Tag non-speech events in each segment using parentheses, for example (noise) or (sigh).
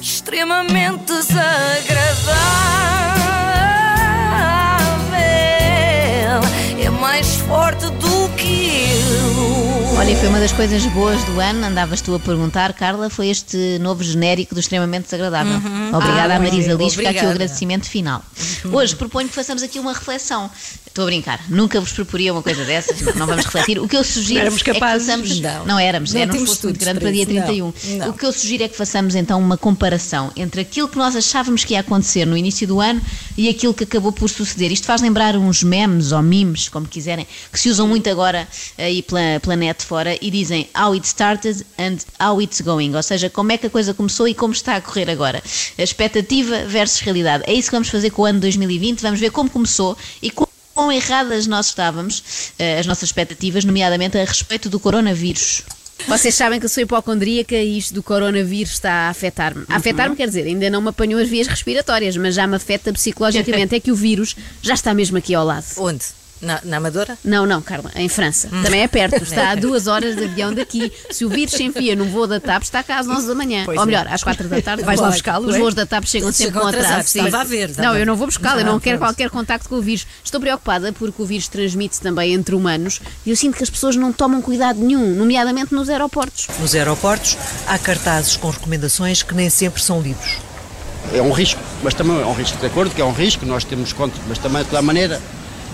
extremamente desagradável. É mais forte do que eu. Olha, foi uma das coisas boas do ano, andavas tu a perguntar, Carla, foi este novo genérico do extremamente desagradável. Obrigada Ah, à Marisa Liz, fica aqui o agradecimento final. (laughs) Hoje proponho que façamos aqui uma reflexão. Estou a brincar, nunca vos proporia uma coisa dessas, não, não vamos refletir. O que eu sugiro Éramos é que capazes? façamos. Não. Não éramos, Não era um esforço muito grande para dia isso, 31. não, não. O que eu sugiro é que façamos então uma comparação entre aquilo que nós achávamos que ia acontecer no início do ano e aquilo que acabou por suceder. Isto faz lembrar uns memes ou memes, como quiserem, que se usam muito agora aí pela, pela net fora e dizem how it started and how it's going, ou seja, como é que a coisa começou e como está a correr agora. A expectativa versus realidade. É isso que vamos fazer com o ano 2020, vamos ver como começou e como quão erradas nós estávamos, eh, as nossas expectativas, nomeadamente a respeito do coronavírus. Vocês sabem que eu sou hipocondríaca e isto do coronavírus está a afetar-me. A afetar-me quer dizer, ainda não me apanhou as vias respiratórias, mas já me afeta psicologicamente. É que o vírus já está mesmo aqui ao lado. Onde? Na, na Amadora? Não, não, Carla, em França. Também é perto, está a (laughs) duas horas de avião daqui. Se o vírus se enfia num voo da TAP, está cá às 11 da manhã. Pois Ou é. melhor, às 4 da tarde. Vais lá buscá-lo, Os é? voos da TAP chegam sempre chegam com atraso. Estava a ver, estava Não, eu não vou buscá-lo, eu não quero qualquer contacto com o vírus. Estou preocupada porque o vírus transmite-se também entre humanos e eu sinto que as pessoas não tomam cuidado nenhum, nomeadamente nos aeroportos. Nos aeroportos há cartazes com recomendações que nem sempre são lidos. É um risco, mas também é um risco. De acordo que é um risco, nós temos conta, mas também, de toda maneira,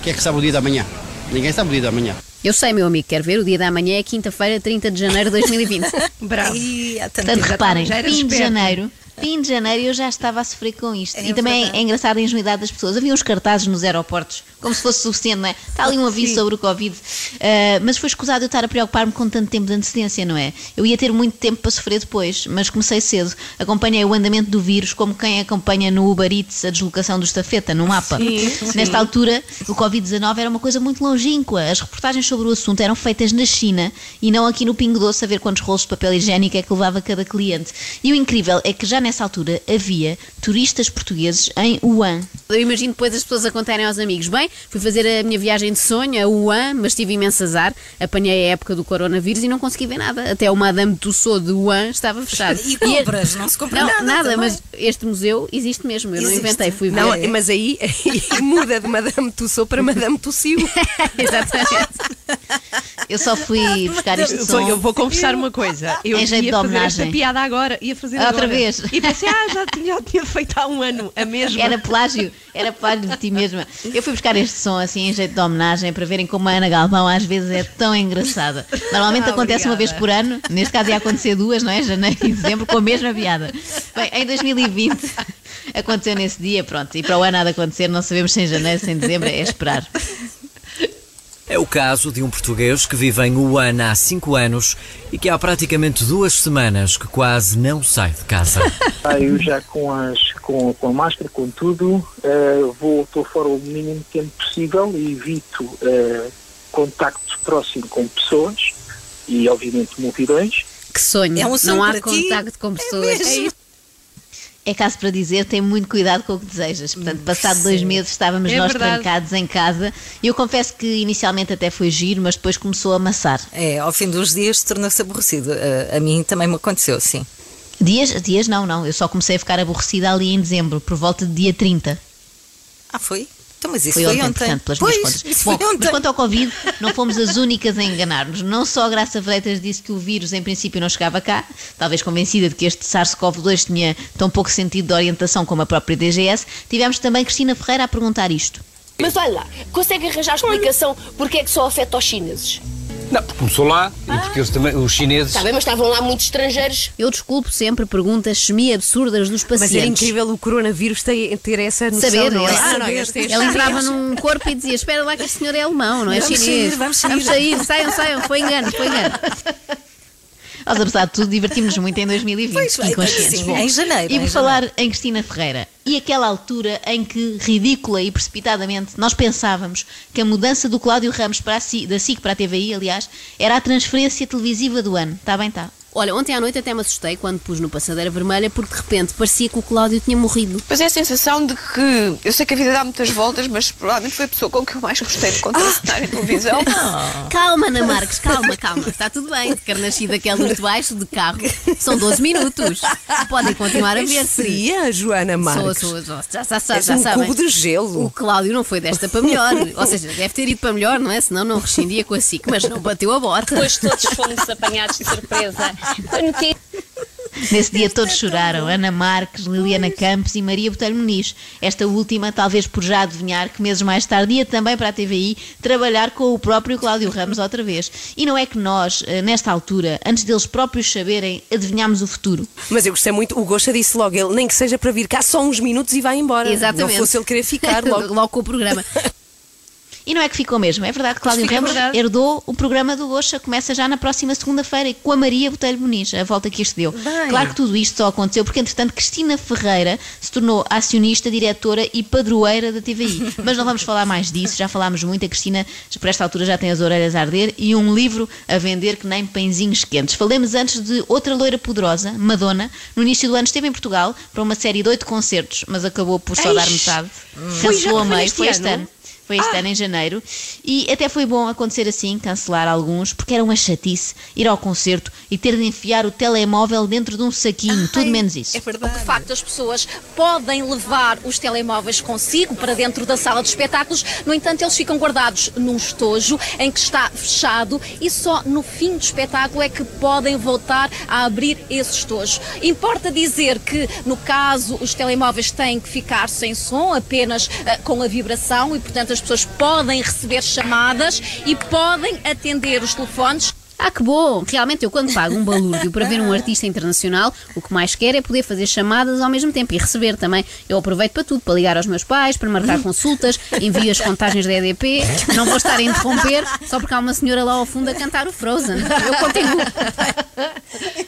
quem é que sabe o dia da manhã? Ninguém sabe o dia da manhã. Eu sei, meu amigo, quer ver? O dia da manhã é quinta-feira, 30 de janeiro de 2020. (laughs) Bravo. E tanto Portanto, tempo. reparem, já fim de janeiro, fim de janeiro eu já estava a sofrer com isto. É e também é engraçado a ingenuidade das pessoas. Havia uns cartazes nos aeroportos, como se fosse suficiente, não é? Está ali um aviso sobre o Covid. Ah, mas foi escusado eu estar a preocupar-me com tanto tempo de antecedência, não é? Eu ia ter muito tempo para sofrer depois, mas comecei cedo. Acompanhei o andamento do vírus como quem acompanha no Uber Eats a deslocação do estafeta, no mapa. Nesta altura, o Covid-19 era uma coisa muito longínqua. As reportagens sobre o assunto eram feitas na China e não aqui no Pingo Doce a ver quantos rolos de papel higiênico é que levava cada cliente. E o incrível é que já nessa altura havia turistas portugueses em Wuhan. Eu imagino depois as pessoas a contarem aos amigos: bem, fui fazer a minha viagem de sonho a Wuhan, mas tive imenso azar. Apanhei a época do coronavírus e não consegui ver nada. Até o Madame Tussauds de Wuhan estava fechado. (laughs) E compras, não se compra Não, nada nada, também. mas este museu existe mesmo. Eu não Existe. inventei, fui ver. Não, mas aí, aí (laughs) muda de Madame Tussauds para Madame Tossiu. (laughs) Exatamente. Eu só fui (laughs) buscar este Eu, som. eu vou confessar uma coisa. (laughs) Eu Em jeito ia de fazer homenagem. esta piada agora. Ia fazer Outra agora. vez. E pensei, ah, já tinha, já tinha feito há um ano a mesma. Era plágio, era plágio de ti mesma. Eu fui buscar este som assim em jeito de homenagem para verem como a Ana Galvão às vezes é tão engraçada. Normalmente Ah, acontece uma vez obrigada. por ano, neste caso ia acontecer duas, não é? Janeiro e dezembro, com a mesma piada. Bem, em 2020 aconteceu nesse dia, pronto, e para o ano há de acontecer, não sabemos se em janeiro, se em dezembro, é esperar. É o caso de um português que vive em Wuhan há 5 anos e que há praticamente duas semanas que quase não sai de casa. (laughs) Saio já com, as, com, com a máscara, com tudo, eh, vou, estou fora o mínimo tempo possível e evito eh, contacto próximo com pessoas e, obviamente, multidões. Que sonho. É um sonho não há contacto com pessoas. mesmo. É caso para dizer, tem muito cuidado com o que desejas. Portanto, passado dois meses estávamos É nós verdade. trancados em casa. E eu confesso que inicialmente até foi giro, mas depois começou a amassar. É, ao fim dos dias tornou-se aborrecido. A, a mim também me aconteceu, sim. Dias, dias não, não. Eu só comecei a ficar aborrecida ali em dezembro, por volta de dia 30. Ah, foi? Então, mas isso Foi, foi, ontem, ontem. portanto, pelas pois, minhas contas. isso Bom, foi ontem. mas quanto ao Covid, não fomos as únicas a enganar-nos. Não só a Graça Freitas disse que o vírus em princípio não chegava cá, talvez convencida de que este SARS-CoV-2 tinha tão pouco sentido de orientação como a própria DGS, tivemos também Cristina Ferreira a perguntar isto. Mas olha lá, consegue arranjar explicação porque é que só afeta os chineses? Não, porque começou lá e porque eles também, os chineses. Está bem, mas estavam lá muitos estrangeiros. Eu desculpo sempre perguntas semi-absurdas dos Mas pacientes. era incrível o coronavírus ter, ter essa noção. Saber, não é? ele- Ah, não, este- este- Ele entrava num corpo e dizia: Espera lá que este senhor é alemão, não é Vamos chinês. sair, vamos sair." vamos sair, saiam, saiam. Foi engano, foi engano. (laughs) Nós, apesar de tudo, divertimos-nos muito em 2020, Pois, bem, inconscientes. sim, Bom, em janeiro, E em por falar em Cristina Ferreira, e aquela altura em que, ridícula e precipitadamente, nós pensávamos que a mudança do Cláudio Ramos para a SIC, da SIC para a TVI, aliás, era a transferência televisiva do ano. Está bem, está. Olha, ontem à noite até me assustei quando pus no Passadeira Vermelha porque de repente parecia que o Cláudio tinha morrido. Pois é a sensação de que eu sei que a vida dá muitas voltas, mas provavelmente foi a pessoa com que eu mais gostei de contracenar em televisão. (laughs) Calma, Ana Marques, calma, calma. Está tudo bem. De Carnasci daquela luz de baixo, de carro. São 12 minutos. Podem continuar a ver-se. Seria, Joana Marques? Sou, sou, sou. Já, já, já, já um sabem. cubo de gelo. O Cláudio não foi desta para melhor. Ou seja, deve ter ido para melhor, não é? Senão não rescindia com a SIC, mas não bateu a bota. Depois todos fomos apanhados de surpresa. Foi notícia. Nesse dia todos choraram, Ana Marques, Liliana Campos e Maria Botelho Muniz. Esta última, talvez por já adivinhar que meses mais tarde ia também para a TVI trabalhar com o próprio Cláudio Ramos outra vez. E não é que nós, eh, nesta altura, antes deles próprios saberem, adivinhámos o futuro. Mas eu gostei muito, o Gosta disse logo, ele nem que seja para vir cá só uns minutos e vai embora. Exatamente. Não fosse ele querer ficar (laughs) logo. logo com o programa. E não é que ficou mesmo, é verdade que Cláudio Ramos verdade. herdou o programa do Gocha, começa já na próxima segunda-feira com a Maria Botelho Muniz, a volta que isto deu. Bem. Claro que tudo isto só aconteceu porque, entretanto, Cristina Ferreira se tornou acionista, diretora e padroeira da TVI. (laughs) Mas não vamos falar mais disso, já falámos muito. A Cristina, por esta altura, já tem as orelhas a arder e um livro a vender que nem pãezinhos quentes. Falemos antes de outra loira poderosa, Madonna. No início do ano esteve em Portugal para uma série de oito concertos, mas acabou por só dar Eish. metade. Foi já- Cancelou a meio, foi este ano? ano. Foi este ano em janeiro e até foi bom acontecer assim, cancelar alguns, porque era uma chatice ir ao concerto e ter de enfiar o telemóvel dentro de um saquinho, tudo menos isso. É verdade. De facto, as pessoas podem levar os telemóveis consigo para dentro da sala de espetáculos, no entanto, eles ficam guardados num estojo em que está fechado e só no fim do espetáculo é que podem voltar a abrir esse estojo. Importa dizer que, no caso, os telemóveis têm que ficar sem som, apenas ah, com a vibração e, portanto, as pessoas podem receber chamadas e podem atender os telefones. Ah, que bom! Realmente, eu quando pago um balúrdio para ver um artista internacional, o que mais quero é poder fazer chamadas ao mesmo tempo e receber também. Eu aproveito para tudo, para ligar aos meus pais, para marcar consultas, envio as contagens da EDP. Não vou estar a interromper só porque há uma senhora lá ao fundo a cantar o Frozen. Eu continuo.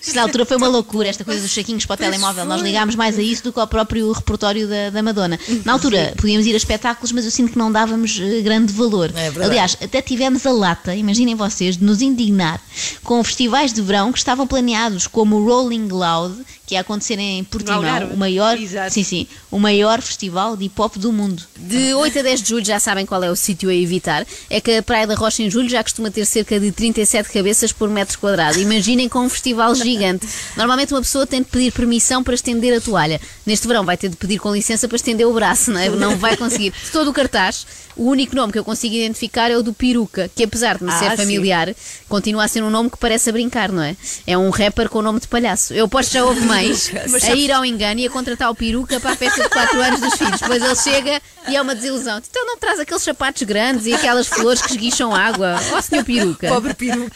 Isto na altura foi uma loucura, esta coisa dos saquinhos para o telemóvel. Nós ligámos mais a isso do que ao próprio repertório da, da Madonna. Na altura podíamos ir a espetáculos, mas eu sinto que não dávamos eh, grande valor. verdade. Aliás, até tivemos a lata, imaginem vocês, de nos indignar com festivais de verão que estavam planeados, como Rolling Loud, que ia acontecer em Portimão, Algarve. o maior, sim, sim, o maior festival de hip hop do mundo. De 8 a 10 de julho já sabem qual é o sítio a evitar. É que a Praia da Rocha em julho já costuma ter cerca de 37 cabeças por metro quadrado. Imaginem com um festival gigante. Normalmente uma pessoa tem de pedir permissão para estender a toalha. Neste verão vai ter de pedir com licença para estender o braço, não é? Não vai conseguir. De todo o cartaz, o único nome que eu consigo identificar é o do Peruca, que apesar de me Ah, ser sim. familiar, continua a ser um nome que parece a brincar, não é? É um rapper com o nome de palhaço. Eu posto já houve mães a ir ao engano e a contratar o Peruca para a festa de 4 anos dos filhos. Depois ele chega e é uma desilusão. Então não traz aqueles sapatos grandes e aquelas flores que esguicham água. Ó, senhor Peruca. Pobre peru.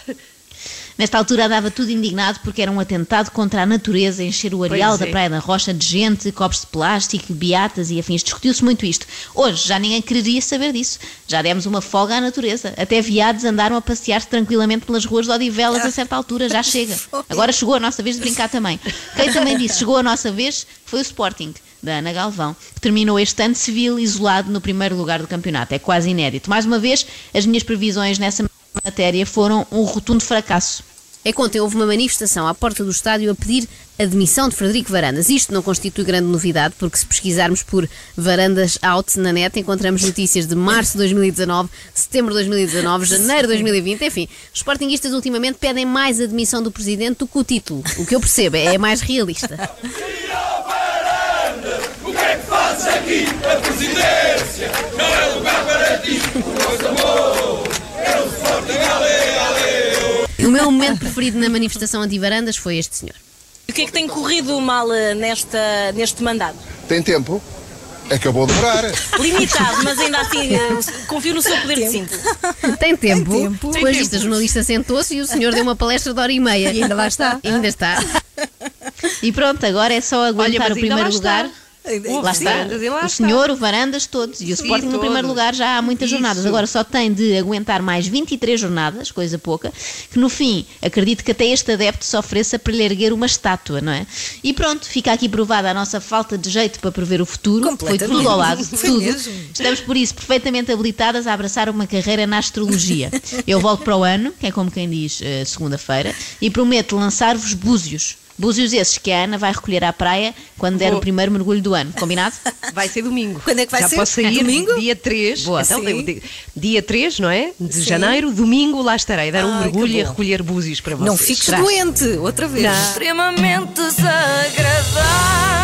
Nesta altura andava tudo indignado porque era um atentado contra a natureza, encher o areal Pois da é. Praia da Rocha de gente, copos de plástico, beatas e afins. Discutiu-se muito isto. Hoje já ninguém quereria saber disso. Já demos uma folga à natureza. Até viados andaram a passear-se tranquilamente pelas ruas de Odivelas a certa altura. Já (laughs) chega. Agora chegou a nossa vez de brincar também. Quem também disse chegou a nossa vez foi o Sporting. Da Ana Galvão, que terminou este ano civil isolado no primeiro lugar do campeonato. É quase inédito. Mais uma vez, as minhas previsões nessa matéria foram um rotundo fracasso. É que ontem houve uma manifestação à porta do estádio a pedir a demissão de Frederico Varandas. Isto não constitui grande novidade, porque se pesquisarmos por Varandas Out na net, encontramos notícias de março de 2019, setembro de 2019, janeiro de 2020, enfim. Os sportinguistas ultimamente pedem mais a demissão do presidente do que o título. O que eu percebo é mais realista. O que é que fazes aqui? A presidência não é lugar para ti. O amor é o Sporting Ale, Ale. O meu momento preferido na manifestação anti-Varandas foi este senhor. O que é que tem corrido mal eh, nesta, neste mandato? Tem tempo? Acabou de demorar. Limitado, mas ainda assim eh, confio no seu poder de síntese. Tem tempo. tempo. Depois Tem disto, a jornalista sentou-se e o senhor deu uma palestra de hora e meia. E ainda lá está. E ainda está. E pronto, agora é só aguentar mas o primeiro lá lugar. Lá está. Lá o está. senhor, o Varandas, todos. E o Sporting no primeiro lugar já há muitas Isso. jornadas. Agora só tem de aguentar mais 23 jornadas, coisa pouca, que no fim, acredito que até este adepto se ofereça para lhe erguer uma estátua, não é? E pronto, fica aqui provada a nossa falta de jeito para prever o futuro. Foi tudo ao lado, (laughs) tudo. Estamos por isso perfeitamente habilitadas a abraçar uma carreira na astrologia. Eu volto para o ano, que é como quem diz eh, segunda-feira, e prometo lançar-vos búzios. Búzios esses que a Ana vai recolher à praia quando der Vou. o primeiro mergulho do ano. Combinado? (laughs) Vai ser domingo. Quando é que vai Já ser? posso sair Domingo? dia 3. Boa. Então, Sim. dia 3, não é? De Sim. janeiro, domingo, lá estarei. Dar um Ai, mergulho e a recolher búzios para vocês. Não fiques Será? doente, outra vez. Extremamente desagradável.